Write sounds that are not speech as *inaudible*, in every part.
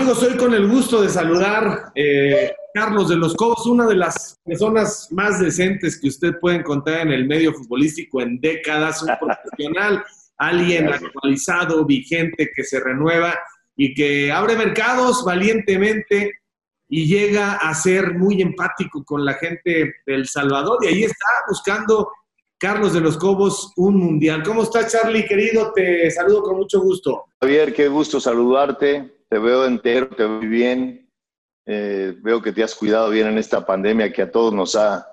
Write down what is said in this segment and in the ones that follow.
Amigos, hoy con el gusto de saludar eh, Carlos de los Cobos, una de las personas más decentes que usted puede encontrar en el medio futbolístico en décadas, un *laughs* profesional, alguien actualizado, vigente, que se renueva y que abre mercados valientemente y llega a ser muy empático con la gente del Salvador. Y ahí está buscando Carlos de los Cobos un mundial. ¿Cómo estás, Charlie, querido? Te saludo con mucho gusto. Javier, qué gusto saludarte te veo entero, te veo bien. Eh, veo que te has cuidado bien en esta pandemia que a todos nos ha,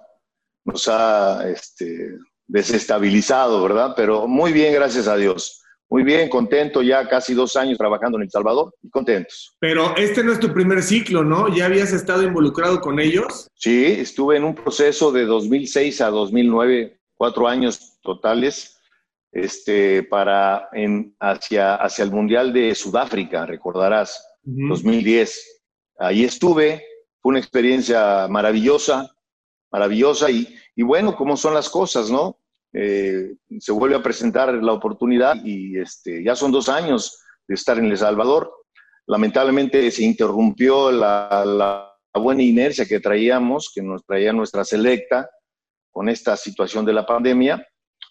nos ha este, desestabilizado, ¿verdad? Pero muy bien, gracias a Dios. Muy bien, contento, ya casi dos años trabajando en El Salvador y contentos. Pero este no es tu primer ciclo, ¿no? ¿Ya habías estado involucrado con ellos? Sí, estuve en un proceso de 2006 a 2009, cuatro años totales este, para en, hacia, hacia el Mundial de Sudáfrica, recordarás, 2010. Ahí estuve, fue una experiencia maravillosa, maravillosa y, y bueno, como son las cosas, ¿no? Eh, se vuelve a presentar la oportunidad y este, ya son dos años de estar en El Salvador. Lamentablemente se interrumpió la, la buena inercia que traíamos, que nos traía nuestra selecta con esta situación de la pandemia,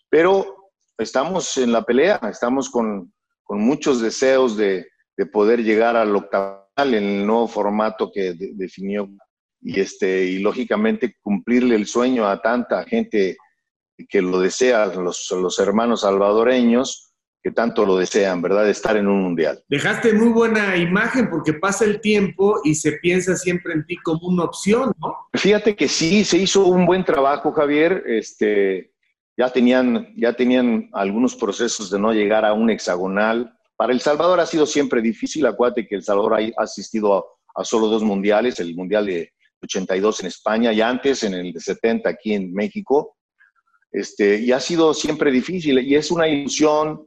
pero estamos en la pelea, estamos con, muchos deseos de, poder llegar al octaval en el nuevo formato que definió y, este, y lógicamente cumplirle el sueño a tanta gente que lo desea, los, los hermanos salvadoreños, que tanto lo desean, ¿verdad? De estar en un mundial. Dejaste muy buena imagen porque pasa el tiempo y se piensa siempre en ti como una opción, ¿no? Fíjate que sí, se hizo un buen trabajo, Javier. Este, ya tenían, ya tenían algunos procesos de no llegar a un hexagonal. Para El Salvador ha sido siempre difícil, acuérdate que El Salvador ha asistido a, solo dos mundiales, el mundial de 82 en España y antes en el de 70 aquí en México. Este, y ha sido siempre difícil y es una ilusión,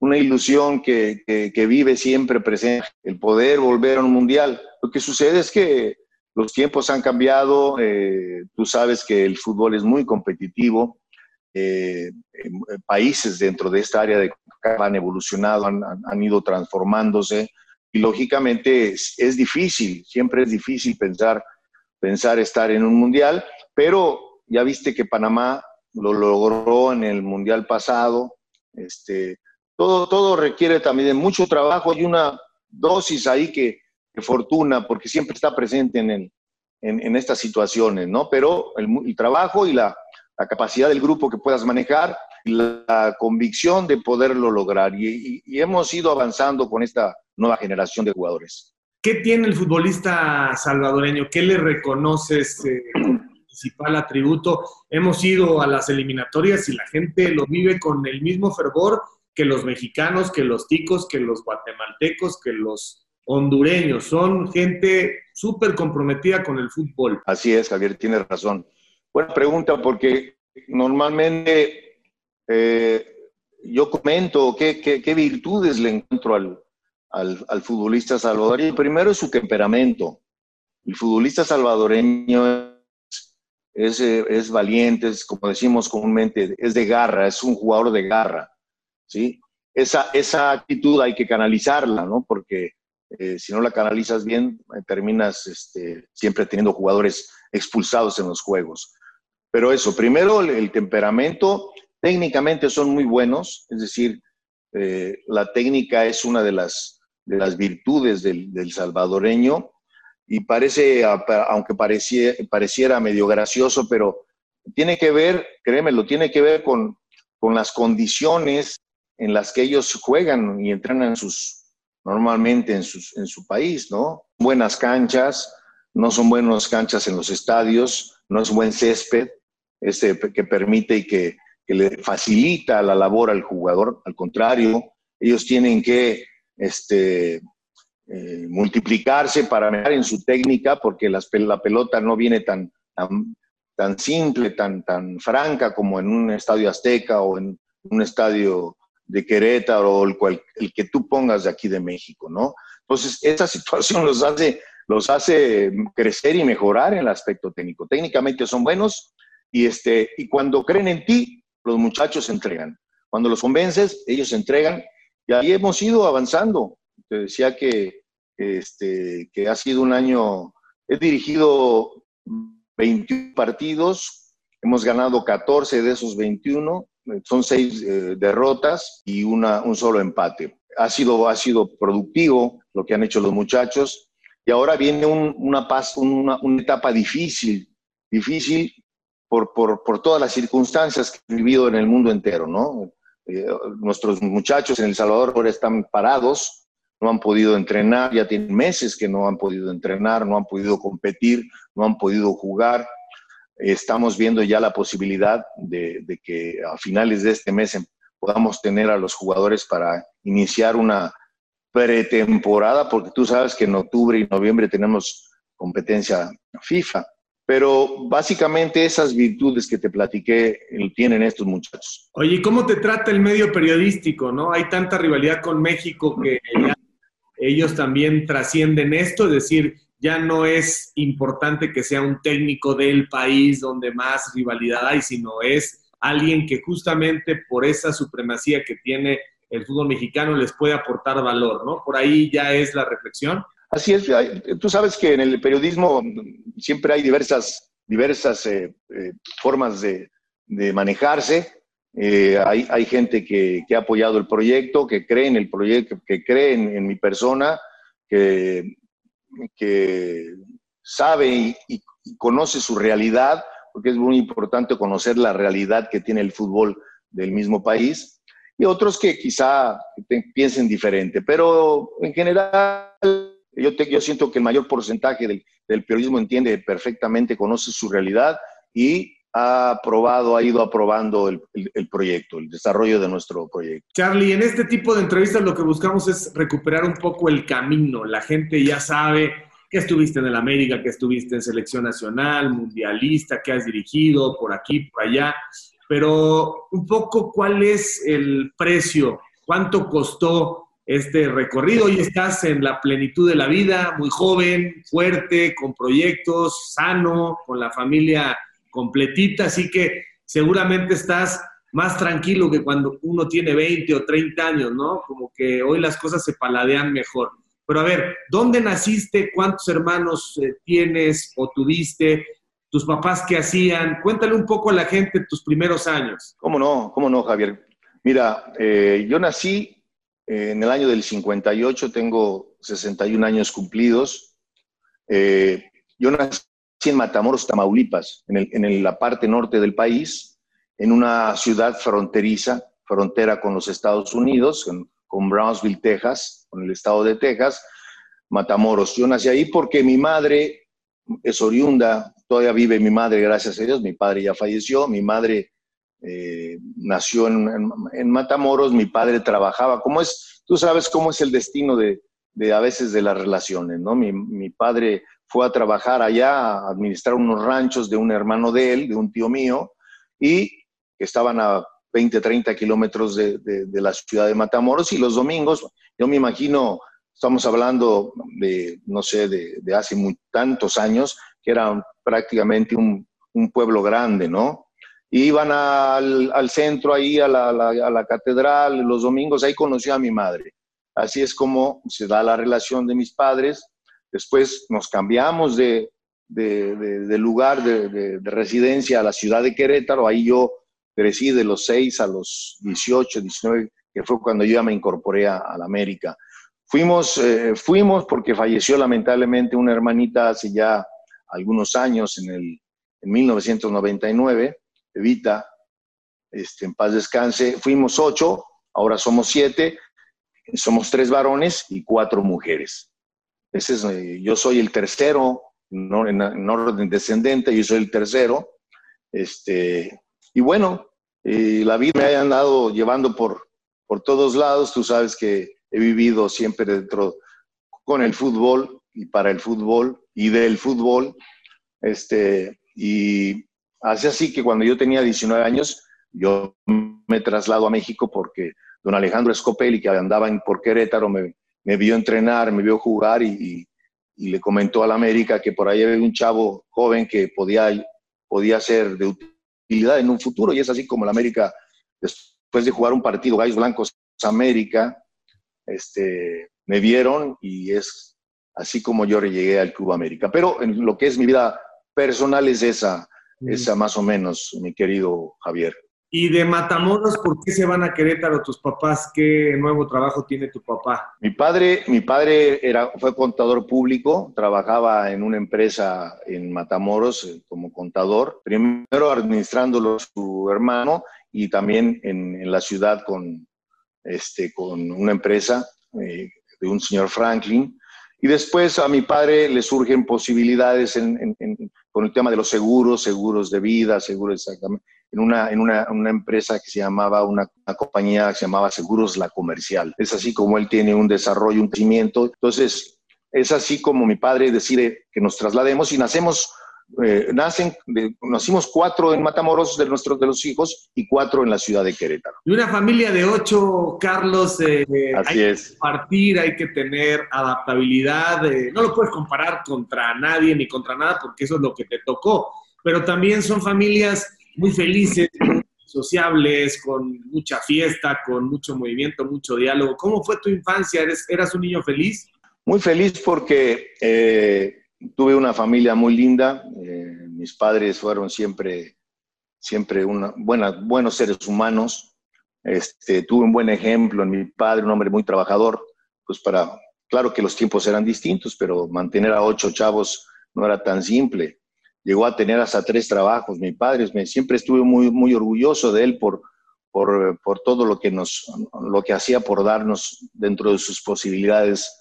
una ilusión que, que, vive siempre presente, el poder volver a un mundial. Lo que sucede es que los tiempos han cambiado, eh, tú sabes que el fútbol es muy competitivo, eh, países dentro de esta área de han evolucionado, han, ido transformándose y lógicamente es, difícil, siempre es difícil pensar, pensar estar en un mundial, pero ya viste que Panamá lo logró en el mundial pasado, este, todo, todo requiere también de mucho trabajo y una dosis ahí que, fortuna, porque siempre está presente en, en, estas situaciones, ¿no? Pero el trabajo y la, la capacidad del grupo que puedas manejar y la convicción de poderlo lograr. Y, hemos ido avanzando con esta nueva generación de jugadores. ¿Qué tiene el futbolista salvadoreño? ¿Qué le reconoces eh, como principal atributo? Hemos ido a las eliminatorias y la gente lo vive con el mismo fervor que los mexicanos, que los ticos, que los guatemaltecos, que los hondureños. Son gente súper comprometida con el fútbol. Así es, Javier, tienes razón. Buena pregunta, porque normalmente eh, yo comento qué, virtudes le encuentro al, al, futbolista salvadoreño. Primero es su temperamento. El futbolista salvadoreño es, es, valiente, es, como decimos comúnmente, es de garra, es un jugador de garra. ¿sí? Esa, esa actitud hay que canalizarla, ¿no? Porque eh, si no la canalizas bien, eh, terminas este, siempre teniendo jugadores expulsados en los juegos. Pero eso, primero el, temperamento, técnicamente son muy buenos, es decir, eh, la técnica es una de las, de las virtudes del, salvadoreño y parece, aunque pareciera, medio gracioso, pero tiene que ver, créemelo, tiene que ver con, con las condiciones en las que ellos juegan y entrenan sus, normalmente en, sus, en su país, ¿no? Buenas canchas, no son buenas canchas en los estadios, no es buen césped, este, que permite y que, le facilita la labor al jugador. Al contrario, ellos tienen que este, eh, multiplicarse para mejorar en su técnica porque la pelota no viene tan, tan, simple, tan, tan franca como en un estadio azteca o en un estadio de Querétaro o el, el que tú pongas de aquí de México, ¿no? Entonces, esa *laughs* situación los hace, los hace crecer y mejorar en el aspecto técnico. Técnicamente son buenos, y, este, y cuando creen en ti, los muchachos se entregan. Cuando los convences, ellos se entregan. Y ahí hemos ido avanzando. Te decía que, este, que ha sido un año, he dirigido 21 partidos, hemos ganado 14 de esos 21, son seis eh, derrotas y una, un solo empate. Ha sido, ha sido productivo lo que han hecho los muchachos y ahora viene una, paz, una, una etapa difícil, difícil por, por, por, todas las circunstancias que he vivido en el mundo entero, ¿no? Eh, nuestros muchachos en El Salvador ahora están parados, no han podido entrenar, ya tienen meses que no han podido entrenar, no han podido competir, no han podido jugar. Estamos viendo ya la posibilidad de, de que a finales de este mes podamos tener a los jugadores para iniciar una pretemporada, porque tú sabes que en octubre y noviembre tenemos competencia FIFA. Pero básicamente esas virtudes que te platiqué eh, tienen estos muchachos. Oye, ¿cómo te trata el medio periodístico? ¿no? Hay tanta rivalidad con México que ellos también trascienden esto, es decir, ya no es importante que sea un técnico del país donde más rivalidad hay, sino es alguien que justamente por esa supremacía que tiene el fútbol mexicano les puede aportar valor, ¿no? Por ahí ya es la reflexión. Así es, tú sabes que en el periodismo siempre hay diversas, diversas eh, eh, formas de, manejarse. Eh, hay, hay, gente que, ha apoyado el proyecto, que cree en el proyecto, que cree en, mi persona, que, que sabe y, y, conoce su realidad, porque es muy importante conocer la realidad que tiene el fútbol del mismo país, y otros que quizá piensen diferente, pero en general yo, yo siento que el mayor porcentaje del, periodismo entiende perfectamente, conoce su realidad y ha aprobado, ha ido aprobando el, proyecto, el desarrollo de nuestro proyecto. Charlie, en este tipo de entrevistas lo que buscamos es recuperar un poco el camino. La gente ya sabe que estuviste en el América, que estuviste en selección nacional, mundialista, que has dirigido por aquí, por allá, pero un poco cuál es el precio, cuánto costó este recorrido. Hoy estás en la plenitud de la vida, muy joven, fuerte, con proyectos, sano, con la familia completita, así que seguramente estás más tranquilo que cuando uno tiene 20 o 30 años, ¿no? Como que hoy las cosas se paladean mejor. Pero a ver, ¿dónde naciste? ¿Cuántos hermanos eh, tienes o tuviste? ¿Tus papás qué hacían? Cuéntale un poco a la gente tus primeros años. ¿Cómo no? ¿Cómo no, Javier? Mira, eh, yo nací en el año del 58 tengo 61 años cumplidos. Eh, yo nací en Matamoros, Tamaulipas, en, la parte norte del país, en una ciudad fronteriza, frontera con los Estados Unidos, con Brownsville, Texas, con el estado de Texas, Matamoros. Yo nací ahí porque mi madre es oriunda, todavía vive mi madre, gracias a Dios, mi padre ya falleció, mi madre eh, nació en, Matamoros, mi padre trabajaba, como es, tú sabes cómo es el destino de, a veces de las relaciones, ¿no? Mi, padre fue a trabajar allá, a administrar unos ranchos de un hermano de él, de un tío mío, y estaban a 20, 30 kilómetros de, la ciudad de Matamoros, y los domingos, yo me imagino, estamos hablando de, no sé, de, hace muy, tantos años, que era prácticamente un pueblo grande, ¿no? Iban al, al centro, ahí a la, a la, catedral, los domingos, ahí conocí a mi madre. Así es como se da la relación de mis padres. Después nos cambiamos de, de, de, lugar de, residencia a la ciudad de Querétaro. Ahí yo crecí de los 6 a los 18, 19, que fue cuando yo ya me incorporé a, la América. Fuimos, eh, fuimos porque falleció lamentablemente una hermanita hace ya algunos años, en, el, en 1999 Evita, este, en paz descanse, fuimos ocho, ahora somos siete, somos tres varones y cuatro mujeres. Ese es, eh, yo soy el tercero, no, en, orden descendente, yo soy el tercero. Este, y bueno, eh, la vida me ha andado llevando por, por todos lados. Tú sabes que he vivido siempre dentro con el fútbol y para el fútbol y del fútbol. Este, y Así así que cuando yo tenía 19 años, yo me traslado a México porque don Alejandro Scopelli, que andaba en por Querétaro, me, vio entrenar, me vio jugar y, le comentó a la América que por ahí había un chavo joven que podía, podía ser de utilidad en un futuro. Y es así como la América, después de jugar un partido Gallos Blancos América, este, me vieron y es así como yo llegué al Club América. Pero en lo que es mi vida personal es esa, esa más o menos, mi querido Javier. Y de Matamoros, ¿por qué se van a Querétaro tus papás? ¿Qué nuevo trabajo tiene tu papá? Mi padre, mi padre era, fue contador público, trabajaba en una empresa en Matamoros eh, como contador, primero administrándolo su hermano y también en, la ciudad con, este, con una empresa eh, de un señor Franklin. Y después a mi padre le surgen posibilidades con el tema de los seguros, seguros de vida, seguros exactamente en una, en una, una empresa que se llamaba, una, compañía que se llamaba Seguros La Comercial. Es así como él tiene un desarrollo, un crecimiento. Entonces, es así como mi padre decide que nos traslademos y nacemos, eh, nacen, nacimos cuatro en Matamoros de nuestros de los hijos y cuatro en la ciudad de Querétaro. Y una familia de ocho, Carlos, eh, así hay es. que partir, hay que tener adaptabilidad, eh, no lo puedes comparar contra nadie ni contra nada porque eso es lo que te tocó, pero también son familias muy felices, muy sociables, con mucha fiesta, con mucho movimiento, mucho diálogo. ¿Cómo fue tu infancia? ¿Eres, ¿Eras un niño feliz? Muy feliz porque eh, tuve una familia muy linda. Eh, mis padres fueron siempre, siempre una, buena, buenos seres humanos. Este, tuve un buen ejemplo en mi padre, un hombre muy trabajador. Pues para, claro que los tiempos eran distintos, pero mantener a ocho chavos no era tan simple llegó a tener hasta tres trabajos. Mi padre, me, siempre estuve muy, muy orgulloso de él por, por, por, todo lo que, nos, lo que hacía por darnos dentro de sus posibilidades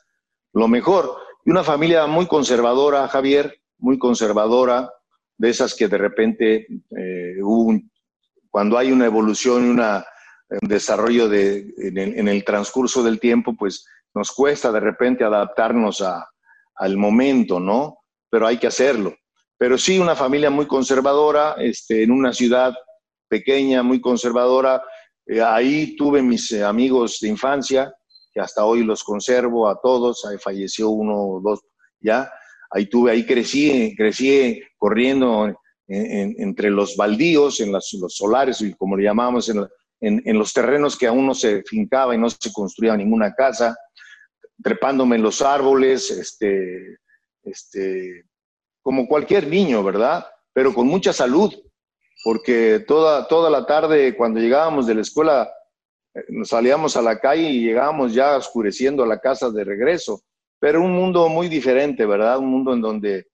lo mejor. Y una familia muy conservadora, Javier, muy conservadora, de esas que de repente eh, cuando hay una evolución y un desarrollo de, en, el, en, el, transcurso del tiempo, pues nos cuesta de repente adaptarnos a, al momento, ¿no? Pero hay que hacerlo pero sí una familia muy conservadora, este, en una ciudad pequeña, muy conservadora. Eh, ahí tuve mis eh, amigos de infancia, hasta hoy los conservo a todos, ahí falleció uno o dos ya. Ahí tuve, ahí crecí, crecí corriendo entre los baldíos, en los solares, como le llamamos, en, en, los terrenos que aún no se fincaba y no se construía ninguna casa, trepándome en los árboles, este, este, como cualquier niño, ¿verdad? Pero con mucha salud, porque toda, toda la tarde cuando llegábamos de la escuela nos salíamos a la calle y llegábamos ya oscureciendo a la casa de regreso. Pero un mundo muy diferente, ¿verdad? Un mundo en donde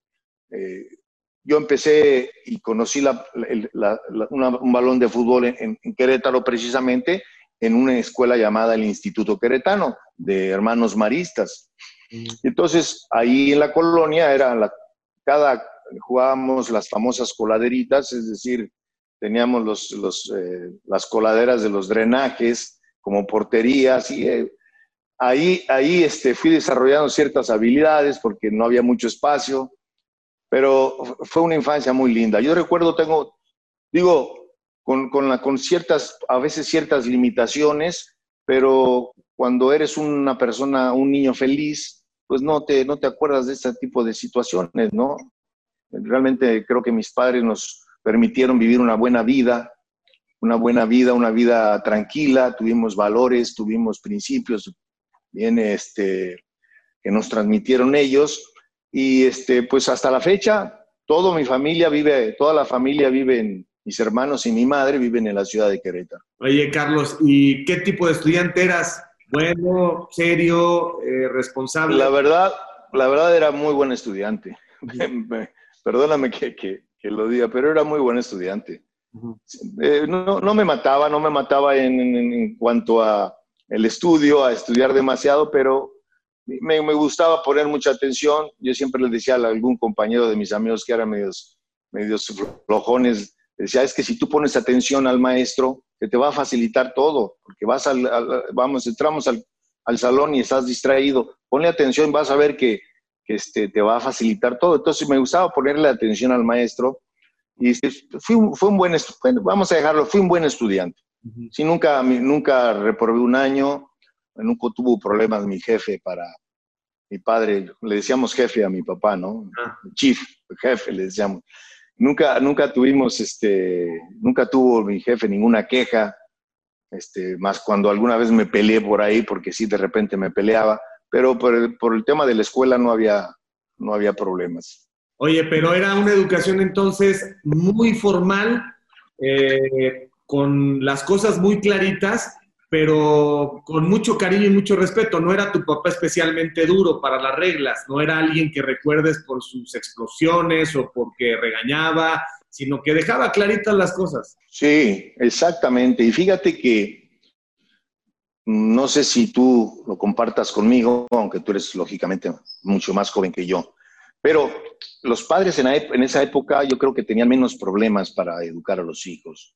eh, yo empecé y conocí la, un balón de fútbol en, en, Querétaro precisamente en una escuela llamada el Instituto Queretano de Hermanos Maristas. Mm. Entonces, ahí en la colonia era la cada jugábamos las famosas coladeritas, es decir, teníamos los, los, eh, las coladeras de los drenajes como porterías y eh, ahí, ahí este, fui desarrollando ciertas habilidades porque no había mucho espacio, pero fue una infancia muy linda. Yo recuerdo, tengo, digo, con, con ciertas, a veces ciertas limitaciones, pero cuando eres una persona, un niño feliz, pues no te, no te acuerdas de este tipo de situaciones, ¿no? Realmente creo que mis padres nos permitieron vivir una buena vida, una buena vida, una vida tranquila, tuvimos valores, tuvimos principios bien este, que nos transmitieron ellos y este, pues hasta la fecha toda mi familia vive, toda la familia vive en, mis hermanos y mi madre viven en la ciudad de Querétaro. Oye, Carlos, ¿y qué tipo de estudiante eras? bueno, serio, eh, responsable. La verdad, la verdad era muy buen estudiante. *laughs* Perdóname que, lo diga, pero era muy buen estudiante. Eh, no, me mataba, no me mataba en, cuanto a el estudio, a estudiar demasiado, pero me, gustaba poner mucha atención. Yo siempre le decía a algún compañero de mis amigos que eran medios, medios flojones, decía, es que si tú pones atención al maestro, que te va a facilitar todo, porque vas al, vamos, entramos al, al, salón y estás distraído, ponle atención, vas a ver que, que este, te va a facilitar todo. Entonces me gustaba ponerle atención al maestro y este, fui, fue un buen, bueno, vamos a dejarlo, fui un buen estudiante. Sí, nunca, nunca reprobé un año, nunca tuvo problemas mi jefe para, mi padre, le decíamos jefe a mi papá, ¿no? Ah. Chief, jefe, le decíamos. Nunca, nunca tuvimos, este, nunca tuvo mi jefe ninguna queja, este, más cuando alguna vez me peleé por ahí, porque sí, de repente me peleaba, pero por el, por el tema de la escuela no había, no había problemas. Oye, pero era una educación entonces muy formal, eh, con las cosas muy claritas, pero con mucho cariño y mucho respeto. No era tu papá especialmente duro para las reglas, no era alguien que recuerdes por sus explosiones o porque regañaba, sino que dejaba claritas las cosas. Sí, exactamente. Y fíjate que no sé si tú lo compartas conmigo, aunque tú eres lógicamente mucho más joven que yo, pero los padres en, esa época yo creo que tenían menos problemas para educar a los hijos.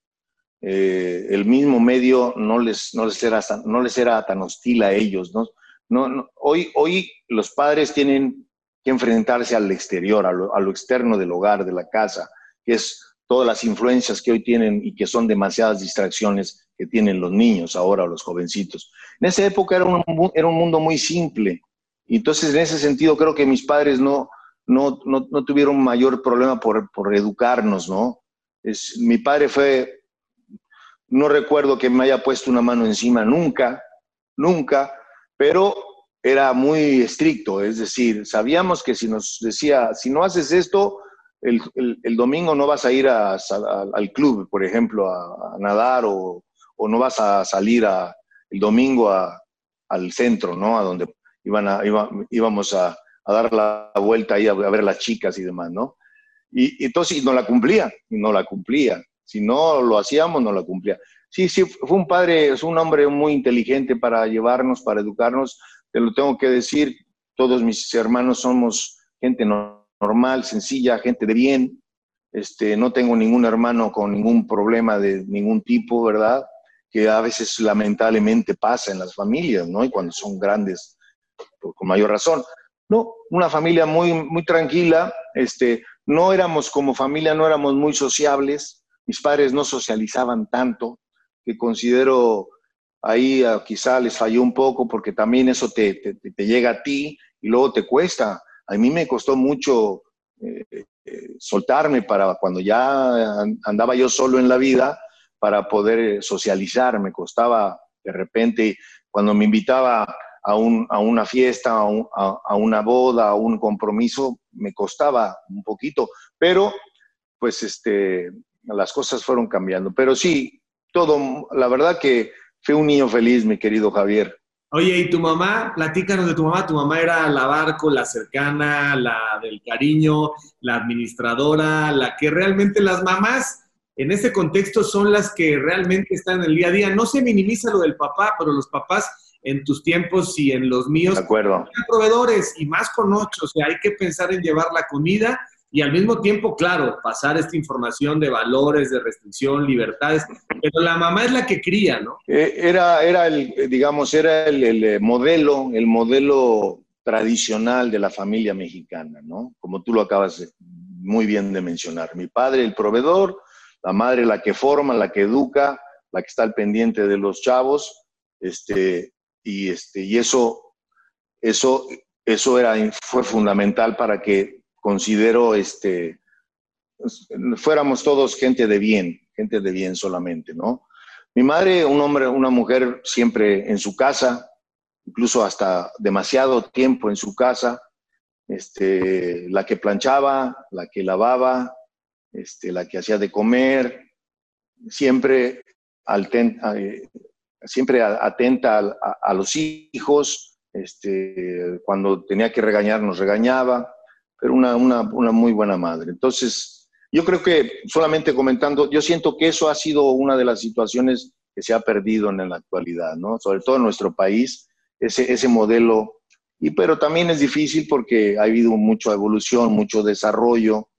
Eh, el mismo medio no les, no, les era, no les era tan hostil a ellos. ¿no? No, hoy, hoy los padres tienen que enfrentarse al exterior, a lo, a lo externo del hogar, de la casa, que es todas las influencias que hoy tienen y que son demasiadas distracciones que tienen los niños ahora, los jovencitos. En esa época era un, era un mundo muy simple. Y entonces, en ese sentido, creo que mis padres no, no, no, no tuvieron mayor problema por, por educarnos, ¿no? Es, mi padre fue, no recuerdo que me haya puesto una mano encima nunca, nunca, pero era muy estricto, es decir, sabíamos que si nos decía, si no haces esto, el, el, domingo no vas a ir a, al club, por ejemplo, a, a nadar o, o no vas a salir el domingo al centro, ¿no? A donde iban a, íbamos a, dar la vuelta ahí a, ver a las chicas y demás, ¿no? Y, entonces no la cumplía, no la cumplía. Si no lo hacíamos, no la cumplía. Sí, sí, fue un padre, es un hombre muy inteligente para llevarnos, para educarnos. Te lo tengo que decir, todos mis hermanos somos gente normal, sencilla, gente de bien. Este, no tengo ningún hermano con ningún problema de ningún tipo, ¿verdad? que a veces lamentablemente pasa en las familias, ¿no? Y cuando son grandes, pues, con mayor razón. No, una familia muy, muy tranquila, este, no éramos como familia, no éramos muy sociables, mis padres no socializaban tanto, que considero ahí ah, quizá les falló un poco porque también eso te, te, llega a ti y luego te cuesta. A mí me costó mucho eh, eh, soltarme para cuando ya andaba yo solo en la vida, para poder eh, socializar. Me costaba de repente, cuando me invitaba a, un, a una fiesta, a, una boda, a un compromiso, me costaba un poquito, pero pues este, las cosas fueron cambiando. Pero sí, todo, la verdad que fue un niño feliz, mi querido Javier. Oye, ¿y tu mamá? Platícanos de tu mamá. Tu mamá era la barco, la cercana, la del cariño, la administradora, la que realmente las mamás en ese contexto son las que realmente están en el día a día. No se minimiza lo del papá, pero los papás en tus tiempos y en los míos de acuerdo. proveedores y más con ocho. O sea, hay que pensar en llevar la comida y al mismo tiempo, claro, pasar esta información de valores, de restricción, libertades. Pero la mamá es la que cría, ¿no? Eh, era, era el, digamos, era el, el eh, modelo, el modelo tradicional de la familia mexicana, ¿no? Como tú lo acabas muy bien de mencionar. Mi padre, el proveedor, la madre la que forma, la que educa, la que está al pendiente de los chavos, este, y, este, y eso, eso, eso era, fue fundamental para que considero, este, fuéramos todos gente de bien, gente de bien solamente, ¿no? Mi madre, un hombre, una mujer siempre en su casa, incluso hasta demasiado tiempo en su casa, este, la que planchaba, la que lavaba, este, la que hacía de comer, siempre, eh, siempre atenta a, los hijos, este, cuando tenía que regañar nos regañaba, pero una, una, una muy buena madre. Entonces, yo creo que solamente comentando, yo siento que eso ha sido una de las situaciones que se ha perdido en la actualidad, ¿no? Sobre todo en nuestro país, ese, ese modelo. Y, pero también es difícil porque ha habido mucha evolución, mucho desarrollo,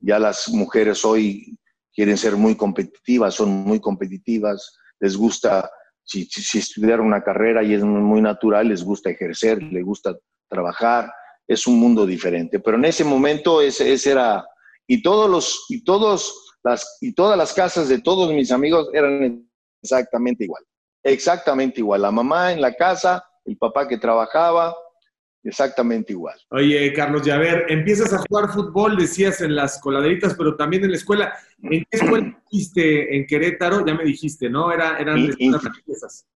ya las mujeres hoy quieren ser muy competitivas, son muy competitivas, les gusta, si, si, estudiar una carrera y es muy natural, les gusta ejercer, les gusta trabajar, es un mundo diferente. Pero en ese momento ese, ese era, y todos los, y todos las, y todas las casas de todos mis amigos eran exactamente igual, exactamente igual. La mamá en la casa, el papá que trabajaba, Exactamente igual. Oye, Carlos ver, empiezas a jugar fútbol, decías en las coladeritas, pero también en la escuela. ¿En qué escuela fuiste en Querétaro? Ya me dijiste, ¿no? Era, eran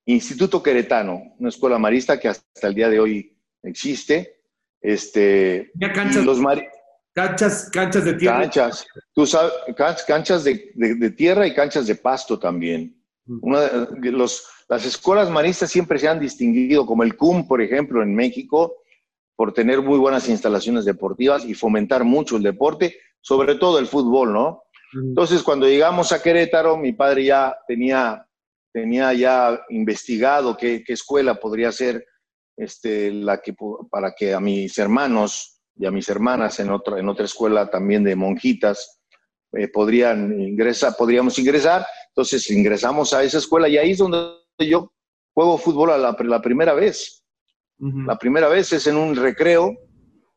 Instituto Queretano, una escuela marista que hasta el día de hoy existe. Este, ya canchas, los canchas, canchas de tierra. Canchas, tú sabes, canchas de, de, tierra y canchas de pasto también. Una, los, las escuelas maristas siempre se han distinguido, como el CUM, por ejemplo, en México, por tener muy buenas instalaciones deportivas y fomentar mucho el deporte, sobre todo el fútbol, ¿no? Entonces, cuando llegamos a Querétaro, mi padre ya tenía, tenía ya investigado qué, qué escuela podría ser este, la que, para que a mis hermanos y a mis hermanas en otra, en otra escuela también de monjitas eh, podrían ingresar, podríamos ingresar. Entonces ingresamos a esa escuela y ahí es donde yo juego fútbol a la, la primera vez. La primera vez es en un recreo,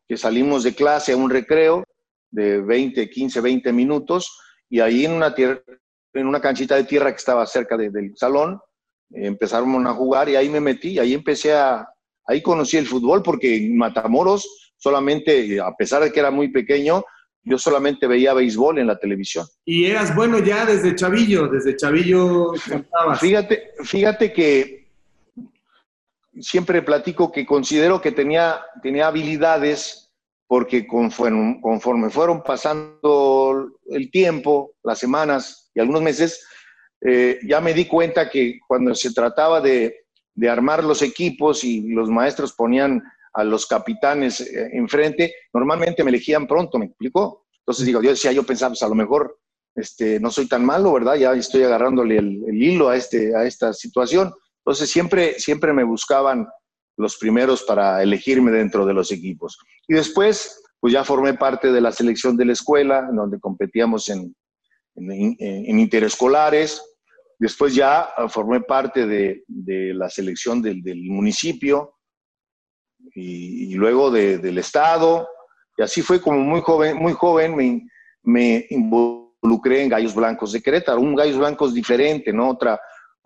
que salimos de clase a un recreo de 20, 15, 20 minutos, y ahí en una, tierra, en una canchita de tierra que estaba cerca del salón, empezaron a jugar y ahí me metí, ahí empecé a, ahí conocí el fútbol porque en Matamoros solamente, a pesar de que era muy pequeño, yo solamente veía béisbol en la televisión. Y eras bueno ya desde chavillo, desde chavillo cantabas. Fíjate, fíjate que siempre platico que considero que tenía, tenía habilidades porque conforme, fueron pasando el tiempo, las semanas y algunos meses, eh, ya me di cuenta que cuando se trataba de, de, armar los equipos y los maestros ponían a los capitanes eh, enfrente, normalmente me elegían pronto, ¿me explicó? Entonces digo, yo decía, yo pensaba, pues a lo mejor este, no soy tan malo, ¿verdad? Ya estoy agarrándole el, el hilo a, este, a esta situación. Entonces siempre, siempre me buscaban los primeros para elegirme dentro de los equipos. Y después, pues ya formé parte de la selección de la escuela, donde competíamos en, en, interescolares. Después ya formé parte de, la selección del, municipio y, luego del estado. Y así fue como muy joven, muy joven me, me involucré en Gallos Blancos de Querétaro, un Gallos Blancos diferente, ¿no? Otra,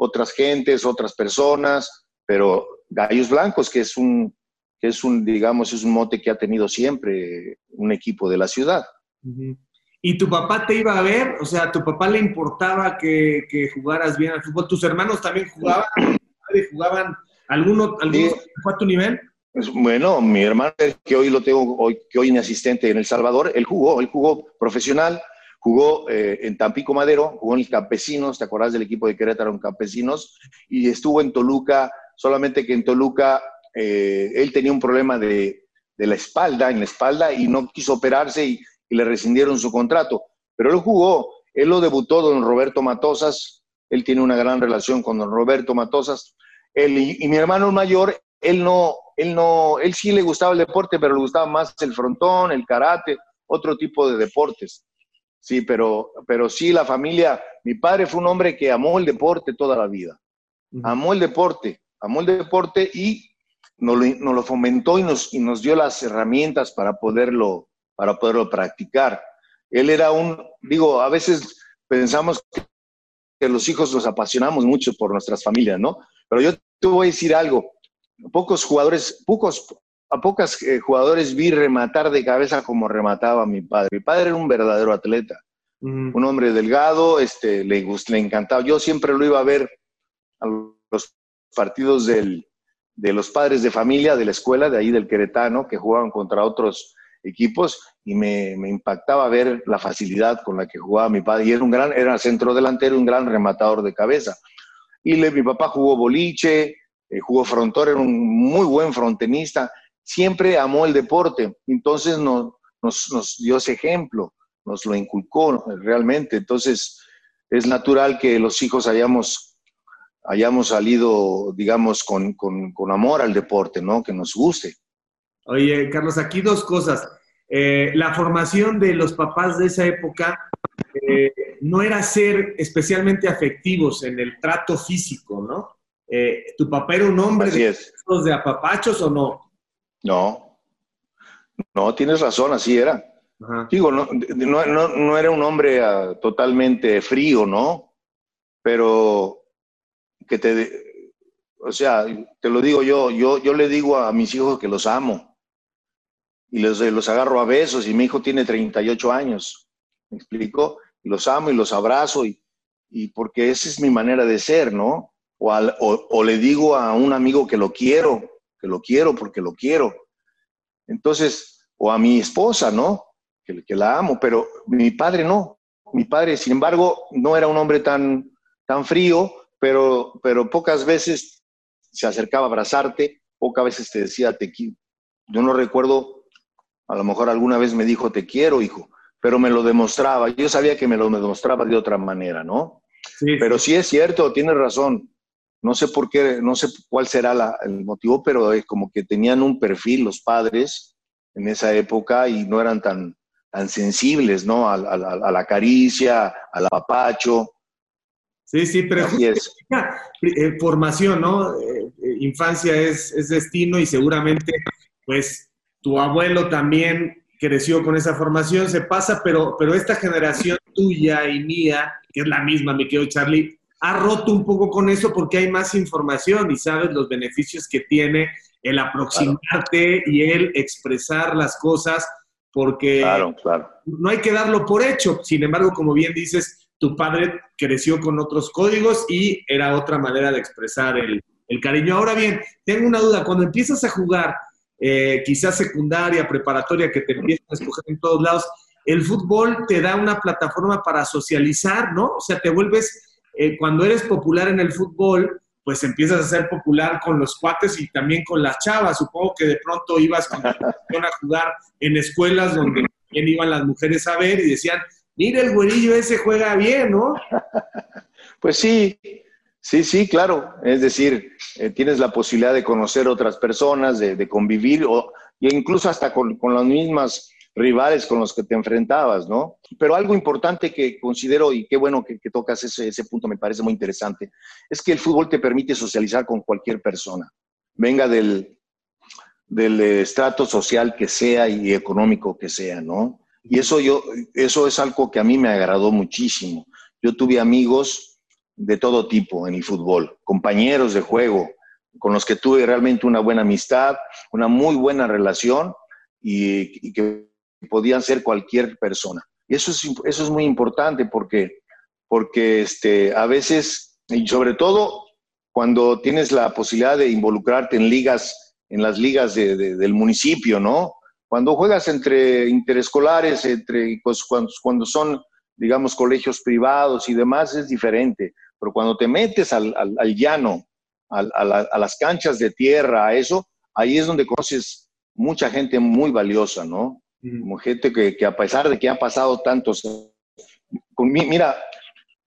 otras gentes, otras personas, pero Gallos Blancos, que es un, que es un, digamos, es un mote que ha tenido siempre un equipo de la ciudad. ¿Y tu papá te iba a ver? O sea, ¿a tu papá le importaba que, que jugaras bien al fútbol? ¿Tus hermanos también jugaban? ¿Jugaban? ¿Alguno, alguno fue a tu nivel? Pues, bueno, mi hermano, que hoy lo tengo, hoy, que hoy es mi asistente en El Salvador, él jugó, él jugó profesional, Jugó eh, en Tampico Madero, jugó en Campesinos, ¿te acordás del equipo de Querétaro en Campesinos? Y estuvo en Toluca, solamente que en Toluca eh, él tenía un problema de, de, la espalda, en la espalda, y no quiso operarse y, le rescindieron su contrato. Pero él jugó, él lo debutó don Roberto Matosas, él tiene una gran relación con don Roberto Matosas. Él, y, mi hermano mayor, él no, él no, él sí le gustaba el deporte, pero le gustaba más el frontón, el karate, otro tipo de deportes. Sí, pero, pero sí, la familia, mi padre fue un hombre que amó el deporte toda la vida. Amó el deporte, amó el deporte y nos lo, lo fomentó y nos, y nos dio las herramientas para poderlo, para poderlo practicar. Él era un, digo, a veces pensamos que los hijos nos apasionamos mucho por nuestras familias, ¿no? Pero yo te voy a decir algo. Pocos jugadores, pocos, a pocos eh, jugadores vi rematar de cabeza como remataba mi padre. Mi padre era un verdadero atleta, un hombre delgado, este, le, le encantaba. Yo siempre lo iba a ver a los partidos del, de los padres de familia de la escuela, de ahí del Queretano, que jugaban contra otros equipos y me, me, impactaba ver la facilidad con la que jugaba mi padre. Y era un gran, era centro delantero, un gran rematador de cabeza. Y le, mi papá jugó boliche, eh, jugó frontor, era un muy buen frontenista siempre amó el deporte, entonces nos, nos, dio ese ejemplo, nos lo inculcó realmente. Entonces es natural que los hijos hayamos, hayamos salido, digamos, con, amor al deporte, ¿no? Que nos guste. Oye, Carlos, aquí dos cosas. Eh, la formación de los papás de esa época eh, no era ser especialmente afectivos en el trato físico, ¿no? Eh, ¿Tu papá era un hombre de, de apapachos o no? No, no, tienes razón, así era. Digo, no, no, era un hombre ah, totalmente frío, ¿no? Pero que te, o sea, te lo digo yo, yo, yo le digo a mis hijos que los amo y los, los agarro a besos y mi hijo tiene 38 años, ¿me explico? Y los amo y los abrazo y, y porque esa es mi manera de ser, ¿no? O, o, o le digo a un amigo que lo quiero, que lo quiero porque lo quiero. Entonces, o a mi esposa, ¿no? Que, que la amo, pero mi padre no. Mi padre, sin embargo, no era un hombre tan, tan frío, pero, pero pocas veces se acercaba a abrazarte, pocas veces te decía te quiero. Yo no recuerdo, a lo mejor alguna vez me dijo te quiero, hijo, pero me lo demostraba. Yo sabía que me lo demostraba de otra manera, ¿no? Sí, pero sí es cierto, tienes razón. No sé por qué, no sé cuál será el motivo, pero es como que tenían un perfil los padres en esa época y no eran tan, tan sensibles, ¿no? A, la caricia, al apapacho. Sí, sí, pero es. *laughs* Eh, formación, ¿no? Eh, eh, infancia es, es destino y seguramente, pues, tu abuelo también creció con esa formación, se pasa, pero, pero esta generación tuya y mía, que es la misma, mi querido Charlie, ha roto un poco con eso porque hay más información y sabes los beneficios que tiene el aproximarte y el expresar las cosas, porque claro, claro. no hay que darlo por hecho. Sin embargo, como bien dices, tu padre creció con otros códigos y era otra manera de expresar el, el cariño. Ahora bien, tengo una duda, cuando empiezas a jugar, eh, quizás secundaria, preparatoria, que te empiezan a escoger en todos lados, el fútbol te da una plataforma para socializar, ¿no? O sea, te vuelves eh, cuando eres popular en el fútbol, pues empiezas a ser popular con los cuates y también con las chavas. Supongo que de pronto ibas con a jugar en escuelas donde también iban las mujeres a ver y decían, mira el güerillo ese juega bien, ¿no? Pues sí, sí, sí, claro. Es decir, eh, tienes la posibilidad de conocer otras personas, de, convivir, o, e incluso hasta con, con las mismas rivales con los que te enfrentabas, ¿no? Pero algo importante que considero, y qué bueno que, tocas ese, ese, punto, me parece muy interesante, es que el fútbol te permite socializar con cualquier persona, venga del, del estrato social que sea y económico que sea, ¿no? Y eso, yo, eso es algo que a mí me agradó muchísimo. Yo tuve amigos de todo tipo en el fútbol, compañeros de juego, con los que tuve realmente una buena amistad, una muy buena relación y, y que podían ser cualquier persona. Y eso es, eso es muy importante porque, porque este, a veces, y sobre todo cuando tienes la posibilidad de involucrarte en ligas, en las ligas del municipio, ¿no? Cuando juegas entre interescolares, entre, pues, cuando, son, digamos, colegios privados y demás, es diferente. Pero cuando te metes al, al, llano, a, a, las canchas de tierra, a eso, ahí es donde conoces mucha gente muy valiosa, ¿no? Como gente que, a pesar de que ha pasado tantos... Con mira,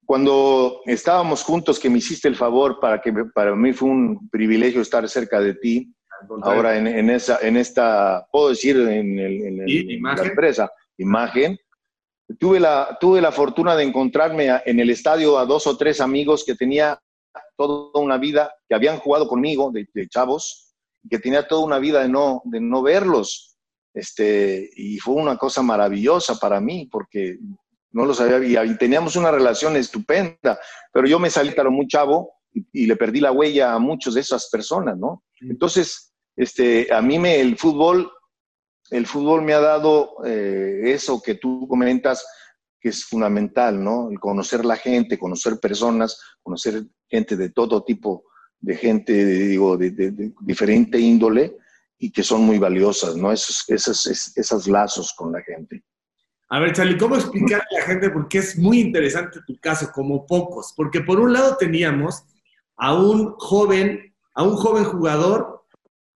cuando estábamos juntos, que me hiciste el favor para que para mí fue un privilegio estar cerca de ti, ahora en, esa, en esta, puedo decir, en, el, la empresa, imagen, tuve la, tuve la fortuna de encontrarme en el estadio a dos o tres amigos que tenía toda una vida, que habían jugado conmigo de, de chavos, que tenía toda una vida de no, de no verlos. Este, y fue una cosa maravillosa para mí porque no lo sabía y, teníamos una relación estupenda, pero yo me salí claro muy chavo y, le perdí la huella a muchas de esas personas, ¿no? Entonces, este, a mí me, el fútbol, el fútbol me ha dado eh, eso que tú comentas, que es fundamental, ¿no? El conocer la gente, conocer personas, conocer gente de todo tipo, de gente, digo, de diferente índole, y que son muy valiosas, ¿no? Esos, esos, esos lazos con la gente. A ver, Charlie, ¿cómo explicar a la gente? Porque es muy interesante tu caso, como pocos. Porque por un lado teníamos a un joven, a un joven jugador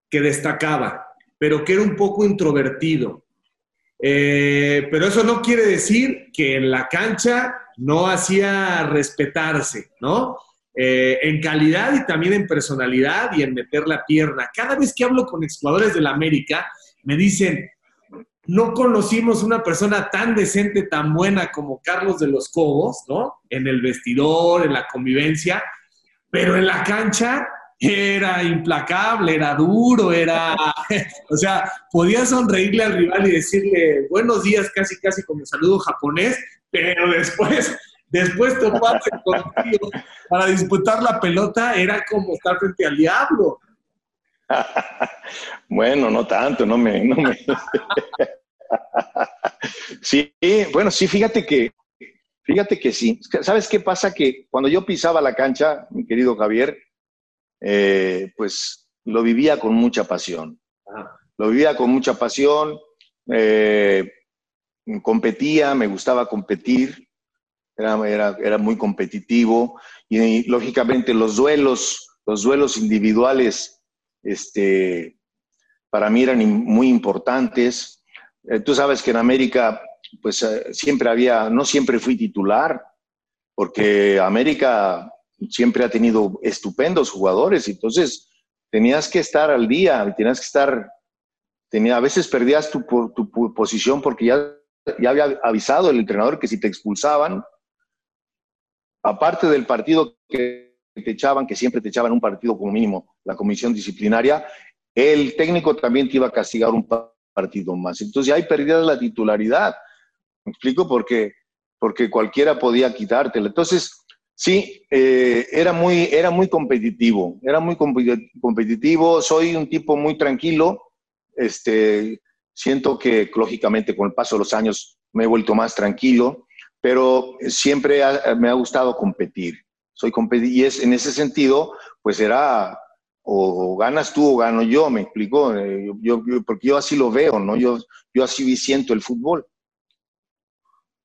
que destacaba, pero que era un poco introvertido. Eh, pero eso no quiere decir que en la cancha no hacía respetarse, ¿no? Eh, en calidad y también en personalidad y en meter la pierna. Cada vez que hablo con exjugadores del América, me dicen, no conocimos una persona tan decente, tan buena como Carlos de los Cobos, ¿no? En el vestidor, en la convivencia, pero en la cancha era implacable, era duro, era, *laughs* o sea, podía sonreírle al rival y decirle buenos días casi, casi como saludo japonés, pero después Después toparse contigo para disputar la pelota era como estar frente al diablo. *laughs* bueno, no tanto, no me, no me... *laughs* sí, bueno, sí, fíjate que, fíjate que sí. ¿Sabes qué pasa? Que cuando yo pisaba la cancha, mi querido Javier, eh, pues lo vivía con mucha pasión. Lo vivía con mucha pasión, eh, competía, me gustaba competir, era, era, muy competitivo y, lógicamente los duelos, los duelos individuales, este, para mí eran muy importantes. Eh, tú sabes que en América, pues eh, siempre había, no siempre fui titular, porque América siempre ha tenido estupendos jugadores, entonces tenías que estar al día, tenías que estar, tenía, a veces perdías tu, tu posición porque ya, ya había avisado el entrenador que si te expulsaban, aparte del partido que te echaban, que siempre te echaban un partido como mínimo, la comisión disciplinaria, el técnico también te iba a castigar un partido más. Entonces ahí perdías la titularidad. ¿Me explico? Porque, porque cualquiera podía quitártela. Entonces, sí, eh, era, muy, era muy competitivo, era muy competitivo, soy un tipo muy tranquilo, este, siento que lógicamente con el paso de los años me he vuelto más tranquilo pero siempre me ha gustado competir. Soy y es en ese sentido, pues era o, ganas tú o gano yo, me explico, eh, yo, porque yo así lo veo, ¿no? Yo, yo así siento el fútbol.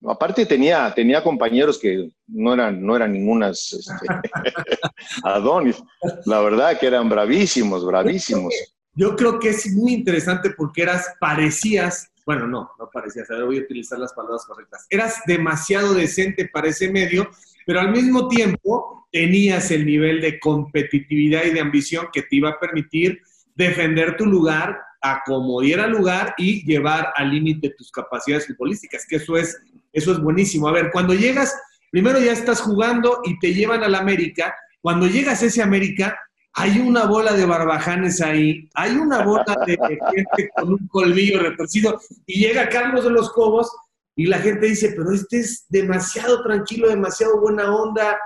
Aparte tenía, tenía compañeros que no eran, no eran ningunas este, *laughs* Adonis, la verdad que eran bravísimos, bravísimos. Yo creo que es muy interesante porque eras, parecías bueno, no, no parecías, ahora voy a utilizar las palabras correctas. Eras demasiado decente para ese medio, pero al mismo tiempo tenías el nivel de competitividad y de ambición que te iba a permitir defender tu lugar a como lugar y llevar al límite tus capacidades futbolísticas, que eso es, eso es buenísimo. A ver, cuando llegas, primero ya estás jugando y te llevan al América, cuando llegas a ese América, hay una bola de barbajanes ahí, hay una bola de gente con un colmillo retorcido y llega Carlos de los Cobos y la gente dice, pero este es demasiado tranquilo, demasiado buena onda,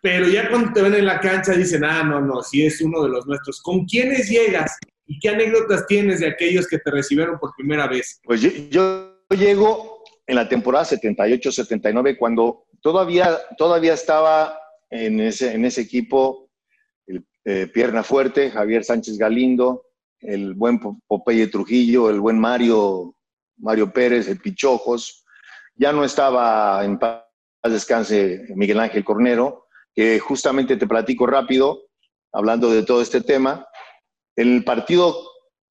pero ya cuando te ven en la cancha dicen, ah, no, no, si es uno de los nuestros. ¿Con quiénes llegas y qué anécdotas tienes de aquellos que te recibieron por primera vez? Pues yo, yo llego en la temporada 78-79 cuando todavía, todavía estaba en ese, en ese equipo eh, pierna Fuerte, Javier Sánchez Galindo, el buen Popeye Trujillo, el buen Mario, Mario Pérez, el Pichojos. Ya no estaba en paz descanse Miguel Ángel Cornero, que justamente te platico rápido, hablando de todo este tema. El partido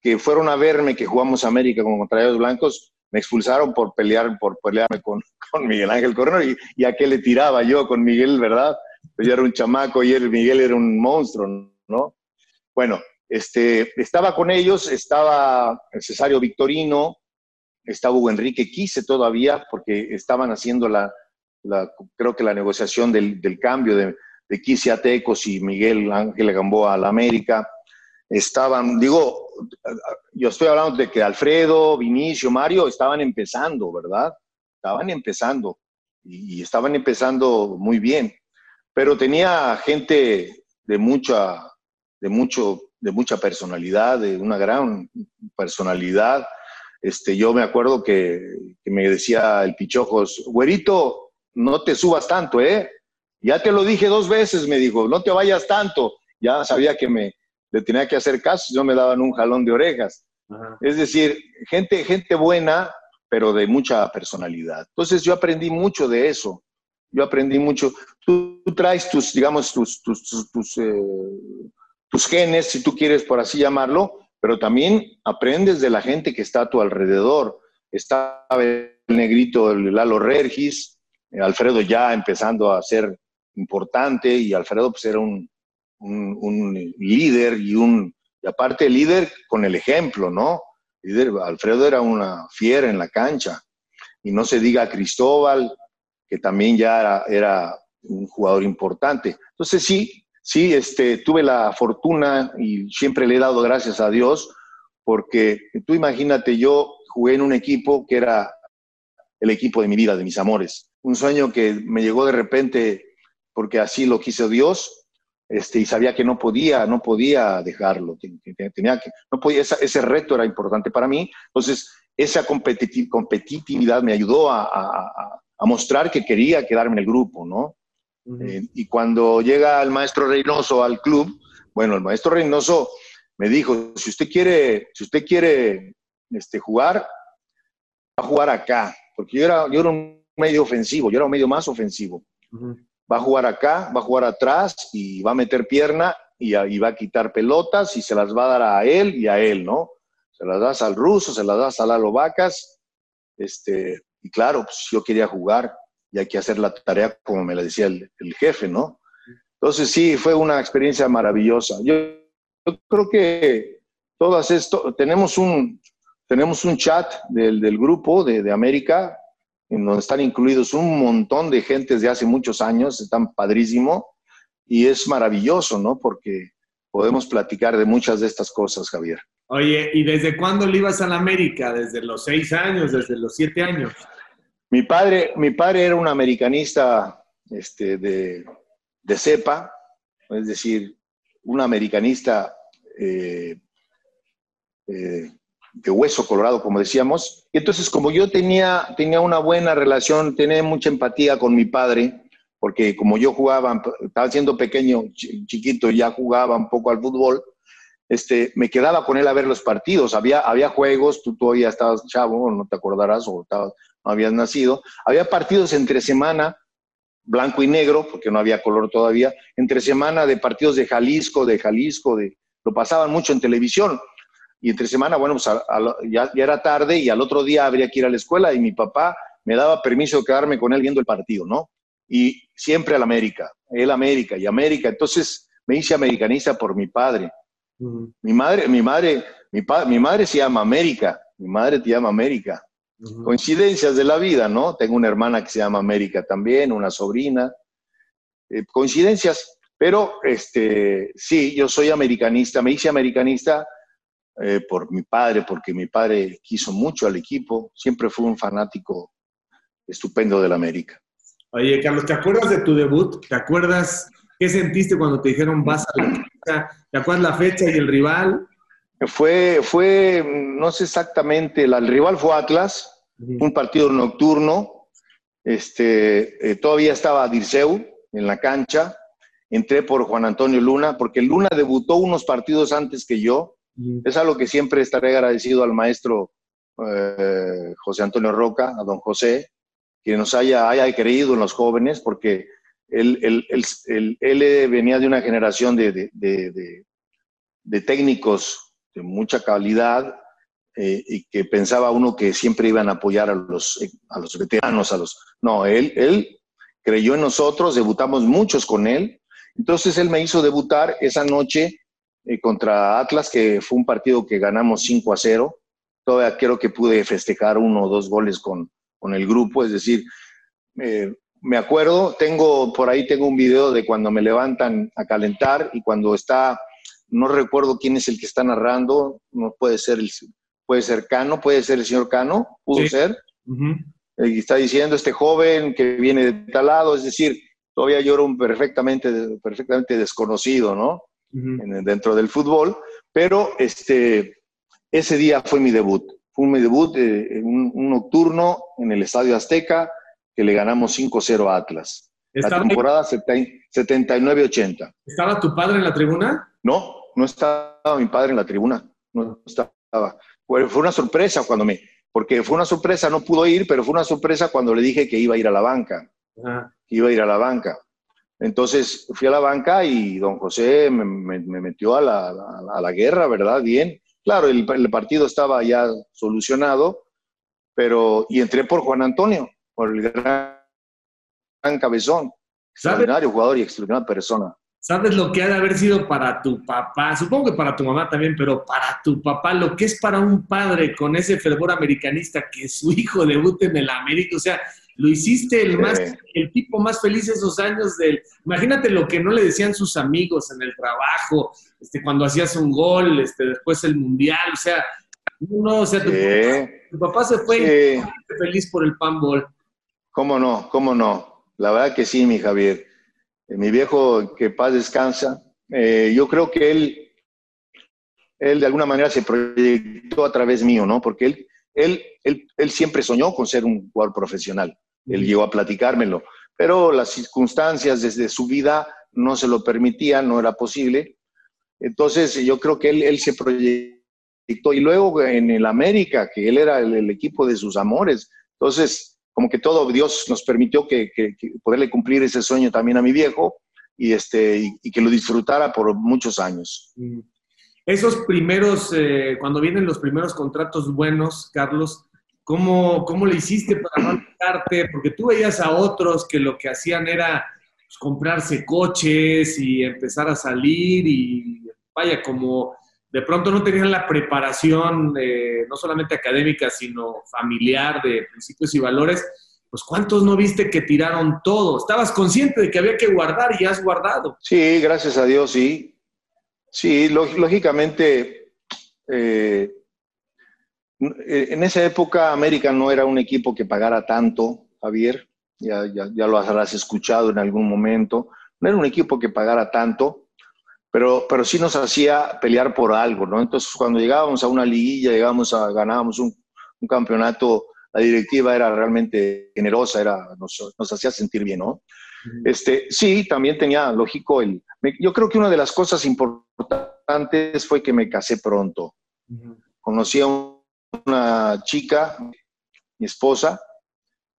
que fueron a verme, que jugamos América con Contrarios Blancos, me expulsaron por pelear, por pelearme con, *laughs* con Miguel Ángel Cornero y, y, a qué le tiraba yo con Miguel, ¿verdad? Yo era un chamaco y Miguel era un monstruo, ¿no? Bueno, este, estaba con ellos, estaba Cesario Victorino, estaba Hugo Enrique Quise todavía, porque estaban haciendo la, creo que la negociación del, cambio de, de Quise a Tecos y Miguel Ángel Gamboa a la América. Estaban, digo, yo estoy hablando de que Alfredo, Vinicio, Mario estaban empezando, ¿verdad? Estaban empezando y estaban empezando muy bien pero tenía gente de mucha, de mucho, de mucha personalidad, de una gran personalidad. Este, yo me acuerdo que, me decía el Pichojos, güerito, no te subas tanto, ¿eh? Ya te lo dije dos veces, me dijo, no te vayas tanto. Ya sabía que me le tenía que hacer caso, no me daban un jalón de orejas. Es decir, gente, gente buena, pero de mucha personalidad. Entonces yo aprendí mucho de eso yo aprendí mucho. Tú, traes tus, digamos, tus, tus, eh, tus, genes, si tú quieres por así llamarlo, pero también aprendes de la gente que está a tu alrededor. Estaba el negrito, el Lalo Regis, eh, Alfredo ya empezando a ser importante y Alfredo pues era un, un, líder y un, y aparte líder con el ejemplo, ¿no? Alfredo era una fiera en la cancha. Y no se diga Cristóbal, también ya era, un jugador importante. Entonces sí, sí, este, tuve la fortuna y siempre le he dado gracias a Dios, porque tú imagínate, yo jugué en un equipo que era el equipo de mi vida, de mis amores. Un sueño que me llegó de repente porque así lo quiso Dios, este, y sabía que no podía, no podía dejarlo, tenía que, no podía, ese reto era importante para mí, entonces esa competitividad me ayudó a mostrar que quería quedarme en el grupo, ¿no? Eh, y cuando llega el maestro Reynoso al club, bueno, el maestro Reynoso me dijo, si usted quiere, si usted quiere este, jugar, va a jugar acá, porque yo era, yo era un medio ofensivo, yo era un medio más ofensivo. Va a jugar acá, va a jugar atrás y va a meter pierna y, y, va a quitar pelotas y se las va a dar a él y a él, ¿no? Se las das al ruso, se las das a Lalo Vacas, este, y claro, pues yo quería jugar y hay que hacer la tarea como me la decía el, jefe, ¿no? Entonces sí, fue una experiencia maravillosa. Yo, creo que todas esto, tenemos un, tenemos un chat del, del grupo de, de, América, en donde están incluidos un montón de gentes de hace muchos años, están padrísimo, y es maravilloso, ¿no? Porque podemos platicar de muchas de estas cosas, Javier. Oye, ¿y desde cuándo le ibas a la América? ¿Desde los seis años? ¿Desde los siete años? Mi padre, mi padre era un americanista este, de, de cepa, es decir, un americanista eh, eh, de hueso colorado, como decíamos. Y entonces, como yo tenía, tenía una buena relación, tenía mucha empatía con mi padre, porque como yo jugaba, estaba siendo pequeño, chiquito, ya jugaba un poco al fútbol, este, me quedaba con él a ver los partidos. Había, había juegos, tú todavía estabas chavo, no te acordarás, o estabas, no habías nacido. Había partidos entre semana, blanco y negro, porque no había color todavía, entre semana de partidos de Jalisco, de Jalisco, de, lo pasaban mucho en televisión. Y entre semana, bueno, pues a, a, ya, ya, era tarde y al otro día habría que ir a la escuela y mi papá me daba permiso de quedarme con él viendo el partido, ¿no? Y siempre al América, él América y América. Entonces me hice americanista por mi padre. Uh -huh. Mi madre, mi madre, mi, pa mi madre se llama América, mi madre te llama América. Uh -huh. Coincidencias de la vida, ¿no? Tengo una hermana que se llama América también, una sobrina. Eh, coincidencias, pero este, sí, yo soy americanista, me hice americanista eh, por mi padre, porque mi padre quiso mucho al equipo, siempre fue un fanático estupendo del América. Oye, Carlos, ¿te acuerdas de tu debut? ¿Te acuerdas qué sentiste cuando te dijeron vas a la fecha? ¿Te acuerdas la fecha y el rival? Fue, fue, no sé exactamente, el rival fue Atlas, un partido nocturno, este, eh, todavía estaba Dirceu en la cancha, entré por Juan Antonio Luna, porque Luna debutó unos partidos antes que yo, es algo que siempre estaré agradecido al maestro eh, José Antonio Roca, a don José, que nos haya, haya creído en los jóvenes, porque él, él, él, él venía de una generación de, de, de, de, técnicos de mucha calidad eh, y que pensaba uno que siempre iban a apoyar a los, a los veteranos, a los... No, él, él creyó en nosotros, debutamos muchos con él, entonces él me hizo debutar esa noche eh, contra Atlas, que fue un partido que ganamos 5 a 0, todavía creo que pude festejar uno o dos goles con, con el grupo, es decir, eh, me acuerdo, tengo por ahí tengo un video de cuando me levantan a calentar y cuando está, no recuerdo quién es el que está narrando, no puede ser el, puede ser Cano, puede ser el señor Cano, pudo sí. ser. Uh -huh. Está diciendo este joven que viene de tal lado, es decir, todavía yo era un perfectamente, perfectamente desconocido, ¿no? Uh -huh. en, dentro del fútbol, pero este, ese día fue mi debut. Fue mi debut, eh, un, un nocturno en el Estadio Azteca, que le ganamos 5-0 a Atlas. La temporada 79-80. ¿Estaba tu padre en la tribuna? No, no estaba mi padre en la tribuna. No estaba. Fue una sorpresa cuando me. Porque fue una sorpresa, no pudo ir, pero fue una sorpresa cuando le dije que iba a ir a la banca. Ajá. Iba a ir a la banca. Entonces fui a la banca y don José me, me, me metió a la, a, a la, guerra, ¿verdad? Bien. Claro, el, el partido estaba ya solucionado, pero. Y entré por Juan Antonio por el gran, gran cabezón, extraordinario jugador y extraordinaria persona. ¿Sabes lo que ha de haber sido para tu papá? Supongo que para tu mamá también, pero para tu papá, lo que es para un padre con ese fervor americanista que su hijo debute en el América, o sea, lo hiciste el más, el tipo más feliz esos años del, imagínate lo que no le decían sus amigos en el trabajo, este, cuando hacías un gol, este, después el mundial, o sea, no, o sea, tu, papá, tu papá, se fue sí. feliz por el panball. ¿Cómo no? ¿Cómo no? La verdad que sí, mi Javier. Eh, mi viejo, que paz descansa, eh, yo creo que él, él de alguna manera se proyectó a través mío, ¿no? Porque él, él, él, él siempre soñó con ser un jugador profesional. Él llegó a platicármelo, pero las circunstancias desde su vida no se lo permitían, no era posible. Entonces, yo creo que él, él se proyectó. Y luego en el América, que él era el, equipo de sus amores. Entonces, como que todo Dios nos permitió que, poderle cumplir ese sueño también a mi viejo y, este, y, que lo disfrutara por muchos años. Mm. Esos primeros, eh, cuando vienen los primeros contratos buenos, Carlos, ¿cómo, cómo le hiciste para no? Porque tú veías a otros que lo que hacían era pues, comprarse coches y empezar a salir y vaya, como de pronto no tenían la preparación, eh, no solamente académica, sino familiar de principios y valores, pues ¿cuántos no viste que tiraron todo? Estabas consciente de que había que guardar y has guardado. Sí, gracias a Dios, sí. Sí, lógicamente, eh, en esa época América no era un equipo que pagara tanto, Javier, ya, ya, lo habrás escuchado en algún momento, no era un equipo que pagara tanto pero, pero sí nos hacía pelear por algo, ¿no? Entonces, cuando llegábamos a una liguilla, llegábamos a, ganábamos un, un campeonato, la directiva era realmente generosa, era, nos, nos hacía sentir bien, ¿no? Este, sí, también tenía, lógico, el, yo creo que una de las cosas importantes fue que me casé pronto. Conocí a una chica, mi esposa,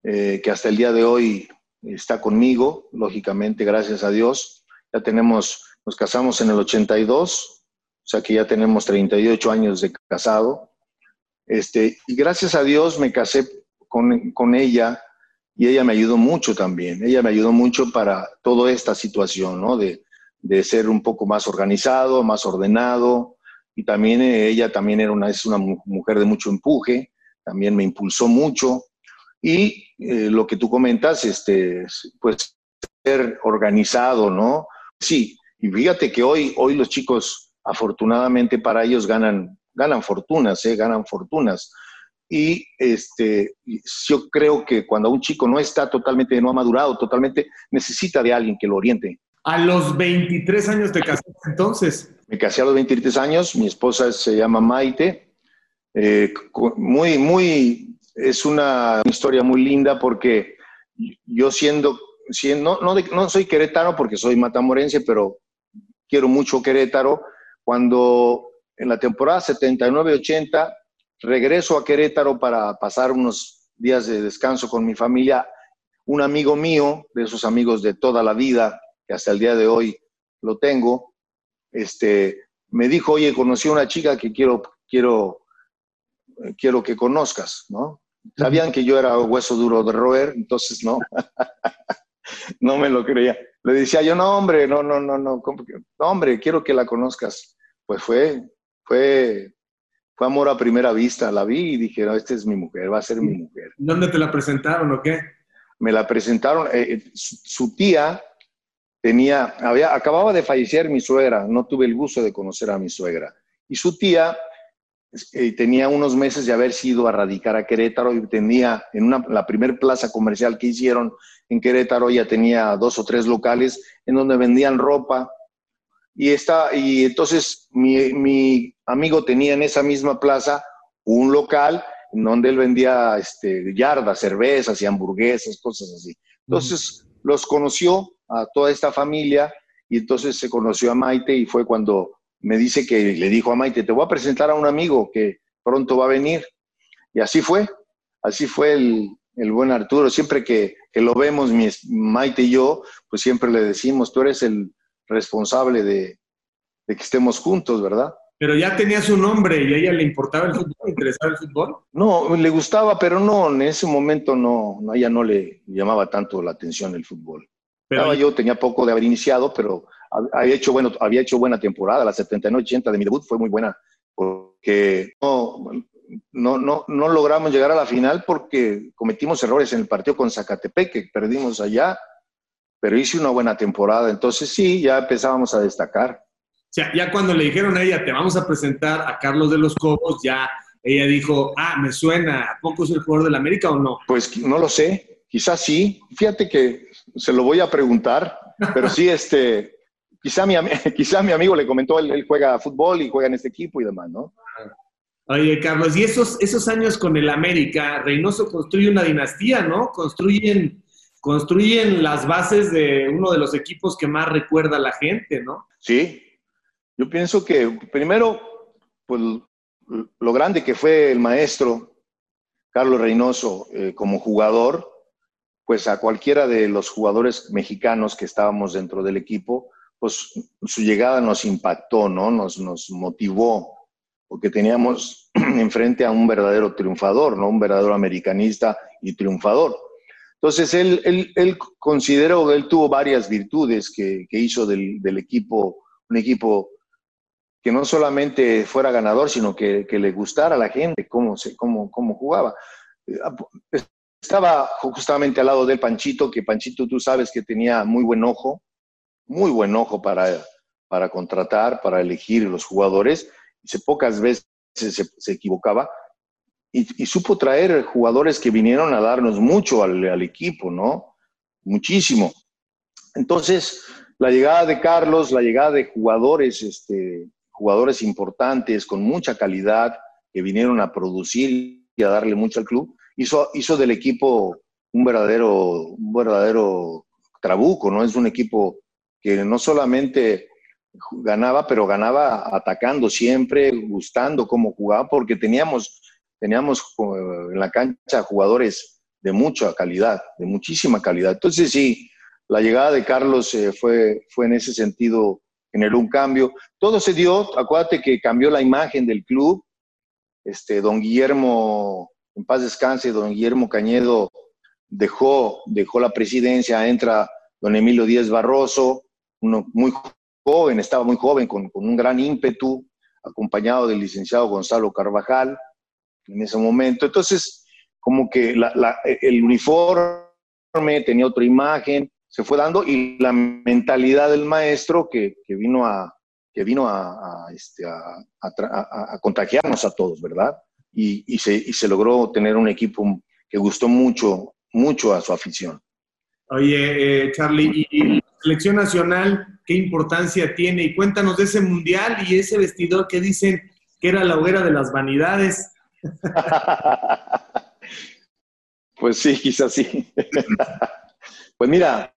eh, que hasta el día de hoy está conmigo, lógicamente, gracias a Dios. Ya tenemos nos casamos en el 82, o sea que ya tenemos 38 años de casado. Este, y gracias a Dios me casé con, con ella y ella me ayudó mucho también. Ella me ayudó mucho para toda esta situación, ¿no? De, de ser un poco más organizado, más ordenado. Y también eh, ella también era una, es una mujer de mucho empuje, también me impulsó mucho. Y eh, lo que tú comentas, este, pues ser organizado, ¿no? Sí, y fíjate que hoy, hoy los chicos, afortunadamente para ellos, ganan, ganan fortunas, ¿eh? ganan fortunas. Y este, yo creo que cuando un chico no está totalmente, no ha madurado totalmente, necesita de alguien que lo oriente. A los 23 años te casaste entonces. Me casé a los 23 años, mi esposa se llama Maite. Eh, muy, muy, es una historia muy linda porque yo siendo, siendo no, no, no soy queretano porque soy matamorense, pero quiero mucho Querétaro. Cuando en la temporada 79-80 regreso a Querétaro para pasar unos días de descanso con mi familia, un amigo mío, de esos amigos de toda la vida, que hasta el día de hoy lo tengo, este, me dijo, oye, conocí a una chica que quiero, quiero, quiero que conozcas, ¿no? Sabían que yo era hueso duro de roer, entonces no, *laughs* no me lo creía. Le decía yo, no, hombre, no, no, no, no, no, hombre, quiero que la conozcas. Pues fue, fue, fue amor a primera vista. La vi y dije, no, esta es mi mujer, va a ser mi mujer. ¿Dónde te la presentaron o qué? Me la presentaron, eh, eh, su, tía tenía, había, acababa de fallecer mi suegra, no tuve el gusto de conocer a mi suegra. Y su tía eh, tenía unos meses de haber sido a radicar a Querétaro y tenía en una, la primer plaza comercial que hicieron en Querétaro, ya tenía dos o tres locales en donde vendían ropa. Y, está, y entonces mi, mi amigo tenía en esa misma plaza un local en donde él vendía este, yardas, cervezas y hamburguesas, cosas así. Entonces los conoció a toda esta familia y entonces se conoció a Maite y fue cuando me dice que le dijo a Maite, te voy a presentar a un amigo que pronto va a venir. Y así fue, así fue el, el buen Arturo. Siempre que, que, lo vemos, mi, Maite y yo, pues siempre le decimos, tú eres el responsable de, de que estemos juntos, ¿verdad? Pero ya tenía su nombre y a ella le importaba el fútbol, le interesaba el fútbol. No, le gustaba, pero no, en ese momento no, a ella no le llamaba tanto la atención el fútbol. Pero yo tenía poco de haber iniciado, pero había hecho, bueno, había hecho buena temporada, la 79-80 de mi debut fue muy buena, porque no, no, no, no logramos llegar a la final porque cometimos errores en el partido con Zacatepec, que perdimos allá, pero hice una buena temporada, entonces sí, ya empezábamos a destacar. O sea, ya cuando le dijeron a ella, te vamos a presentar a Carlos de los Cobos, ya ella dijo, ah, me suena, ¿a poco es el jugador del América o no? Pues no lo sé, quizás sí, fíjate que se lo voy a preguntar, pero sí, este, quizá mi, *laughs* quizá mi amigo le comentó, él, juega fútbol y juega en este equipo y demás, ¿no? Oye, Carlos, y esos, esos años con el América, Reynoso construye una dinastía, ¿no? Construyen, construyen las bases de uno de los equipos que más recuerda a la gente, ¿no? Sí, Yo pienso que primero, pues lo grande que fue el maestro Carlos Reynoso eh, como jugador, pues a cualquiera de los jugadores mexicanos que estábamos dentro del equipo, pues su llegada nos impactó, ¿no? Nos, motivó, porque teníamos *clears throat* enfrente a un verdadero triunfador, ¿no? Un verdadero americanista y triunfador. Entonces, él, él, él consideró, él tuvo varias virtudes que, hizo del, equipo, un equipo que no solamente fuera ganador, sino que, le gustara a la gente cómo, cómo jugaba. Estaba justamente al lado del Panchito, que Panchito tú sabes que tenía muy buen ojo, muy buen ojo para, para contratar, para elegir los jugadores. Y pocas veces se, se equivocaba. Y, y, supo traer jugadores que vinieron a darnos mucho al, al equipo, ¿no? Muchísimo. Entonces, la llegada de Carlos, la llegada de jugadores, este, jugadores importantes con mucha calidad que vinieron a producir y a darle mucho al club, hizo, hizo del equipo un verdadero, un verdadero trabuco, ¿no? Es un equipo que no solamente ganaba, pero ganaba atacando siempre, gustando cómo jugaba, porque teníamos, teníamos en la cancha jugadores de mucha calidad, de muchísima calidad. Entonces sí, la llegada de Carlos eh, fue, fue en ese sentido, generó un cambio. Todo se dio, acuérdate que cambió la imagen del club. Este, don Guillermo, en paz descanse, don Guillermo Cañedo dejó, dejó la presidencia, entra don Emilio Díaz Barroso, uno muy joven, estaba muy joven, con, con un gran ímpetu, acompañado del licenciado Gonzalo Carvajal en ese momento. Entonces, como que el uniforme tenía otra imagen, se fue dando y la mentalidad del maestro que, que vino a que vino este, a, contagiarnos a todos, ¿verdad? Y, y, se, y, se, logró tener un equipo que gustó mucho, mucho a su afición. Oye, eh, Charlie, ¿y selección nacional qué importancia tiene? Y cuéntanos de ese mundial y ese vestidor que dicen que era la hoguera de las vanidades. *laughs* pues sí, quizás sí. *laughs* pues mira,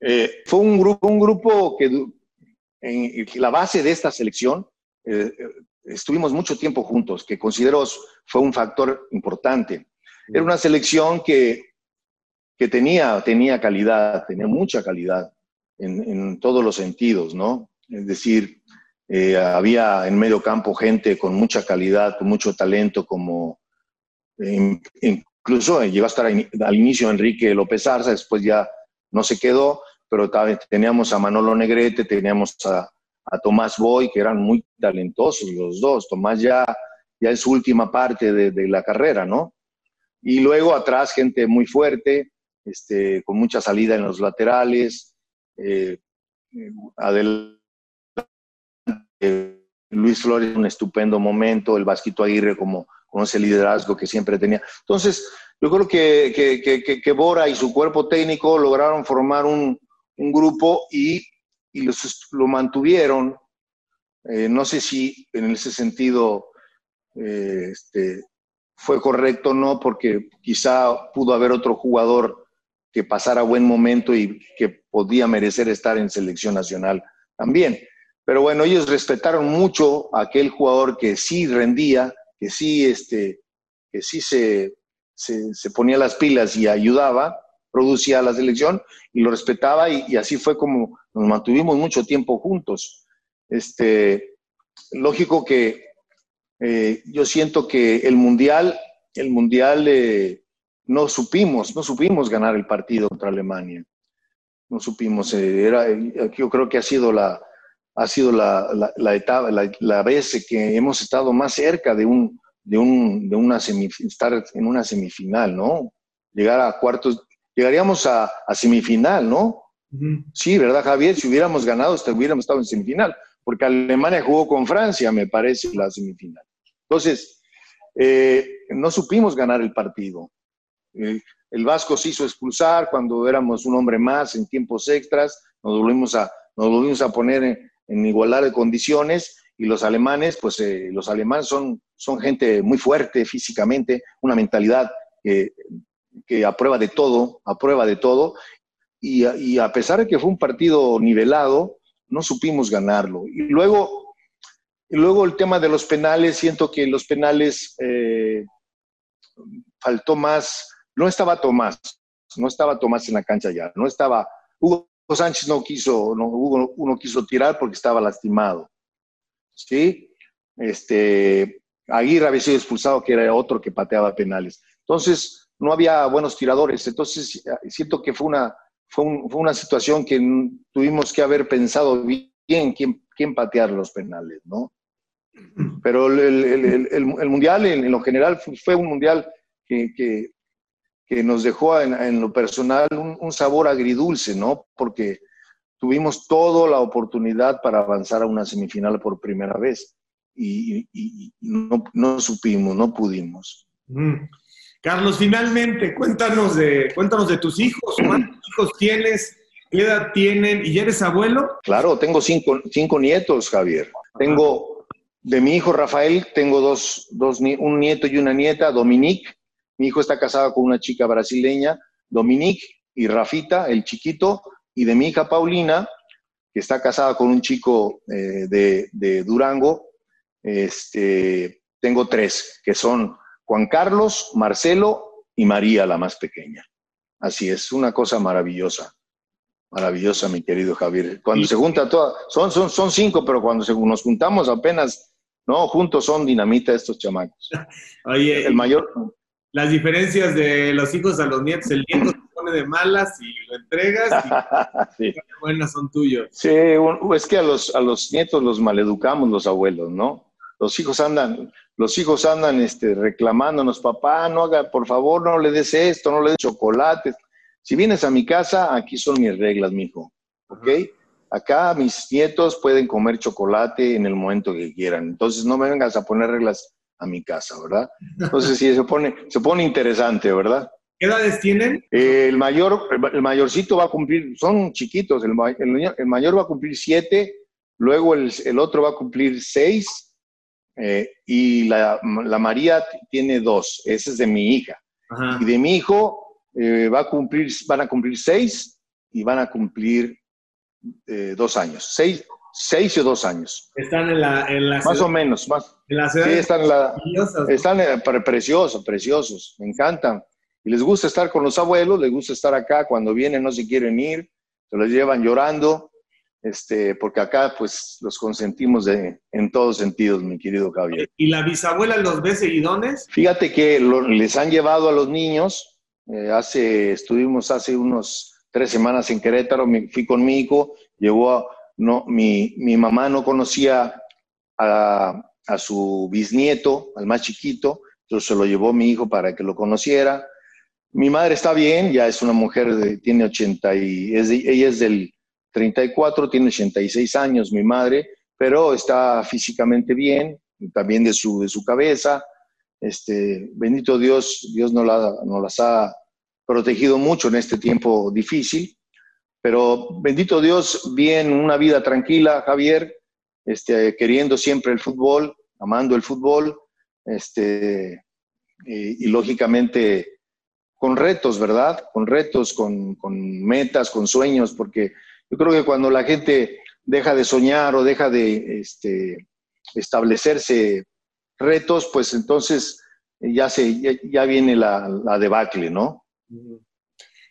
eh, fue un grupo, un grupo que en la base de esta selección eh, estuvimos mucho tiempo juntos, que considero fue un factor importante. Era una selección que, que tenía, tenía calidad, tenía mucha calidad en, en todos los sentidos, ¿no? Es decir, eh, había en medio campo gente con mucha calidad, con mucho talento, como eh, incluso llegó a estar al inicio Enrique López Arza, después ya no se quedó, pero teníamos a Manolo Negrete, teníamos a, a Tomás Boy, que eran muy talentosos los dos. Tomás ya, ya en su última parte de, de la carrera, ¿no? Y luego atrás gente muy fuerte, este, con mucha salida en los laterales. Eh, Luis Flores, un estupendo momento, el Vasquito Aguirre como con ese liderazgo que siempre tenía. Entonces, yo creo que, que Bora y su cuerpo técnico lograron formar un, un grupo y, y los, lo mantuvieron. Eh, no sé si en ese sentido eh, este, fue correcto o no, porque quizá pudo haber otro jugador que pasara buen momento y que podía merecer estar en selección nacional también. Pero bueno, ellos respetaron mucho a aquel jugador que sí rendía, que sí, este, que sí se, se, ponía las pilas y ayudaba, producía la selección y lo respetaba y, y, así fue como nos mantuvimos mucho tiempo juntos. Este, lógico que eh, yo siento que el mundial, el mundial eh, no supimos, no supimos ganar el partido contra Alemania. No supimos, eh, era, yo creo que ha sido la, ha sido la, la, la etapa, la, la, vez que hemos estado más cerca de un, de un, de una estar en una semifinal, ¿no? Llegar a cuartos, llegaríamos a, a semifinal, ¿no? Uh -huh. Sí, ¿verdad, Javier? Si hubiéramos ganado, hasta hubiéramos estado en semifinal, porque Alemania jugó con Francia, me parece, la semifinal. Entonces, eh, no supimos ganar el partido. Eh, el Vasco se hizo expulsar cuando éramos un hombre más en tiempos extras, nos volvimos a, nos volvimos a poner en, en igualdad de condiciones y los alemanes, pues eh, los alemanes son, son gente muy fuerte físicamente, una mentalidad que que aprueba de todo, aprueba de todo, y, y, a pesar de que fue un partido nivelado, no supimos ganarlo. Y luego y luego el tema de los penales, siento que los penales eh, faltó más, no estaba Tomás, no estaba Tomás en la cancha ya, no estaba, Hugo Sánchez no quiso, no, Hugo uno quiso tirar porque estaba lastimado, ¿sí? Este, Aguirre había sido expulsado, que era otro que pateaba penales. Entonces, no había buenos tiradores, entonces siento que fue una, fue, una situación que tuvimos que haber pensado bien quién, quién patear los penales, ¿no? Pero el, Mundial, en, lo general, fue un Mundial que, nos dejó en, lo personal un, sabor agridulce, ¿no? Porque tuvimos toda la oportunidad para avanzar a una semifinal por primera vez y, no, no, supimos, no pudimos. Mm. Carlos, finalmente, cuéntanos de, cuéntanos de tus hijos. *clears throat* ¿Cuántos hijos tienes? ¿Qué edad tienen? ¿Y eres abuelo? Claro, tengo cinco, cinco nietos, Javier. Tengo de mi hijo Rafael tengo dos, dos, un nieto y una nieta, Dominique. Mi hijo está casado con una chica brasileña, Dominique y Rafita, el chiquito. Y de mi hija Paulina, que está casada con un chico eh, de, Durango, este, tengo tres, que son Juan Carlos, Marcelo y María, la más pequeña. Así es, una cosa maravillosa. Maravillosa, mi querido Javier. Cuando se junta toda, son, son, son cinco, pero cuando nos juntamos apenas no, juntos son dinamita estos chamacos. *laughs* Oye, el mayor. Las diferencias de los hijos a los nietos, el nieto se pone de malas y lo entregas y *laughs* sí. buenas son tuyos. Sí, es que a los, a los nietos los maleducamos los abuelos, ¿no? Los hijos andan, los hijos andan este, reclamándonos, papá, no haga, por favor, no le des esto, no le des chocolates. Si vienes a mi casa, aquí son mis reglas, mijo, ¿ok? Acá mis nietos pueden comer chocolate en el momento que quieran. Entonces no me vengas a poner reglas a mi casa, ¿verdad? Entonces sí, se pone, se pone interesante, ¿verdad? ¿Qué edades tienen? Eh, el mayor, el mayorcito va a cumplir, son chiquitos, el, mayor va a cumplir siete, luego el, otro va a cumplir seis, eh, y la, María tiene dos, ese es de mi hija. Y de mi hijo eh, va a cumplir, van a cumplir seis y van a cumplir eh, dos años, seis, seis o dos años. Están en la... En más o menos, más. En la sí, están, la, están eh, preciosos, preciosos, me encantan. Y les gusta estar con los abuelos, les gusta estar acá, cuando vienen no se quieren ir, se los llevan llorando, este, porque acá pues los consentimos de, en todos sentidos, mi querido Javier. ¿Y la bisabuela los ve seguidones? Fíjate que les han llevado a los niños, eh, hace, estuvimos hace unos tres semanas en Querétaro, fui con mi hijo, llevó no, mi, mi mamá no conocía a, a, su bisnieto, al más chiquito, entonces se lo llevó mi hijo para que lo conociera. Mi madre está bien, ya es una mujer, de, tiene 80 y, es ella es del 34, tiene 86 años, mi madre, pero está físicamente bien, también de su, de su cabeza. Este, bendito Dios, Dios nos, la, nos las ha protegido mucho en este tiempo difícil, pero bendito Dios, bien, una vida tranquila, Javier, este, queriendo siempre el fútbol, amando el fútbol, este, y, lógicamente con retos, ¿verdad? Con retos, con, con, metas, con sueños, porque yo creo que cuando la gente deja de soñar o deja de este, establecerse retos, pues entonces ya, se, ya, viene la, la debacle, ¿no?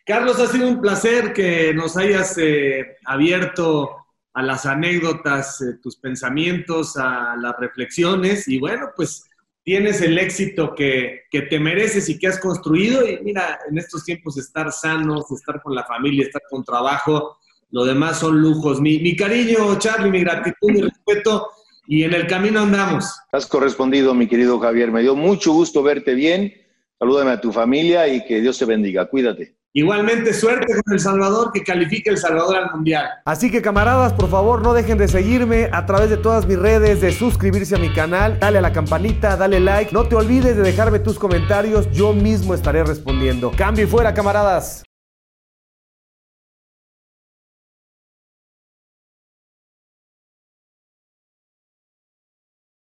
Carlos, ha sido un placer que nos hayas eh, abierto a las anécdotas, eh, tus pensamientos, a las reflexiones y bueno, pues tienes el éxito que, te mereces y que has construido y mira, en estos tiempos estar sanos, estar con la familia, estar con trabajo, lo demás son lujos. Mi, mi cariño, Charlie, mi gratitud, mi respeto y en el camino andamos. Has correspondido, mi querido Javier, me dio mucho gusto verte bien Salúdame a tu familia y que Dios te bendiga. Cuídate. Igualmente, suerte con El Salvador, que califique El Salvador al Mundial. Así que camaradas, por favor, no dejen de seguirme a través de todas mis redes, de suscribirse a mi canal, dale a la campanita, dale like. No te olvides de dejarme tus comentarios, yo mismo estaré respondiendo. Cambio y fuera, camaradas.